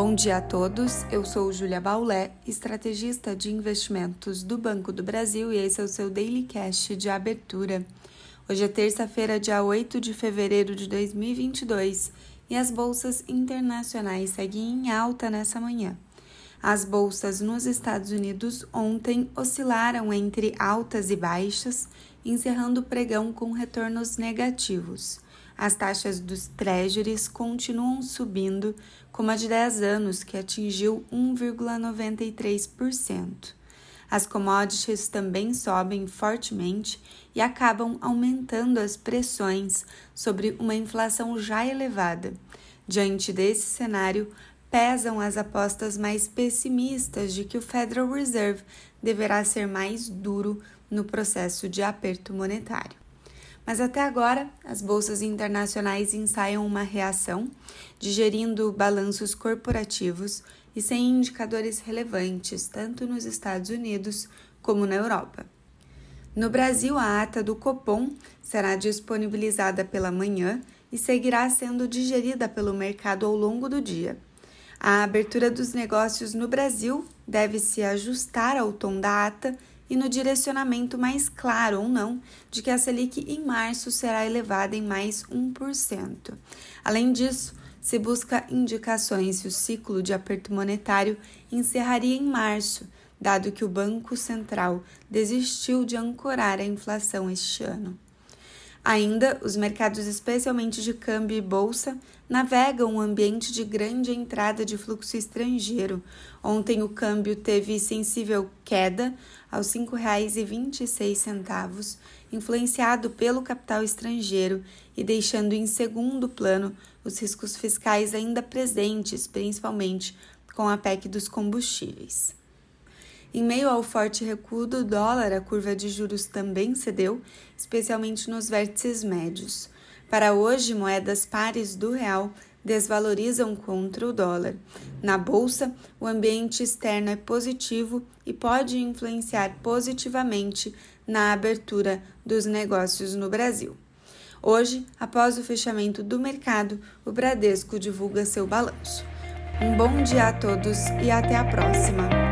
Bom dia a todos, eu sou Julia Baulé, estrategista de investimentos do Banco do Brasil e esse é o seu Daily Cash de abertura. Hoje é terça-feira, dia 8 de fevereiro de 2022 e as bolsas internacionais seguem em alta nessa manhã. As bolsas nos Estados Unidos ontem oscilaram entre altas e baixas, encerrando o pregão com retornos negativos. As taxas dos treasuries continuam subindo, como a de 10 anos, que atingiu 1,93%. As commodities também sobem fortemente e acabam aumentando as pressões sobre uma inflação já elevada. Diante desse cenário, pesam as apostas mais pessimistas de que o Federal Reserve deverá ser mais duro no processo de aperto monetário. Mas até agora, as bolsas internacionais ensaiam uma reação, digerindo balanços corporativos e sem indicadores relevantes, tanto nos Estados Unidos como na Europa. No Brasil, a ata do Copom será disponibilizada pela manhã e seguirá sendo digerida pelo mercado ao longo do dia. A abertura dos negócios no Brasil deve se ajustar ao tom da ata e no direcionamento mais claro ou não de que a Selic em março será elevada em mais 1%. Além disso, se busca indicações se o ciclo de aperto monetário encerraria em março, dado que o Banco Central desistiu de ancorar a inflação este ano. Ainda, os mercados, especialmente de câmbio e bolsa, navegam um ambiente de grande entrada de fluxo estrangeiro. Ontem o câmbio teve sensível queda aos R$ 5,26, influenciado pelo capital estrangeiro e deixando em segundo plano os riscos fiscais ainda presentes, principalmente com a PEC dos combustíveis. Em meio ao forte recuo do dólar, a curva de juros também cedeu, especialmente nos vértices médios. Para hoje, moedas pares do real desvalorizam contra o dólar. Na bolsa, o ambiente externo é positivo e pode influenciar positivamente na abertura dos negócios no Brasil. Hoje, após o fechamento do mercado, o Bradesco divulga seu balanço. Um bom dia a todos e até a próxima!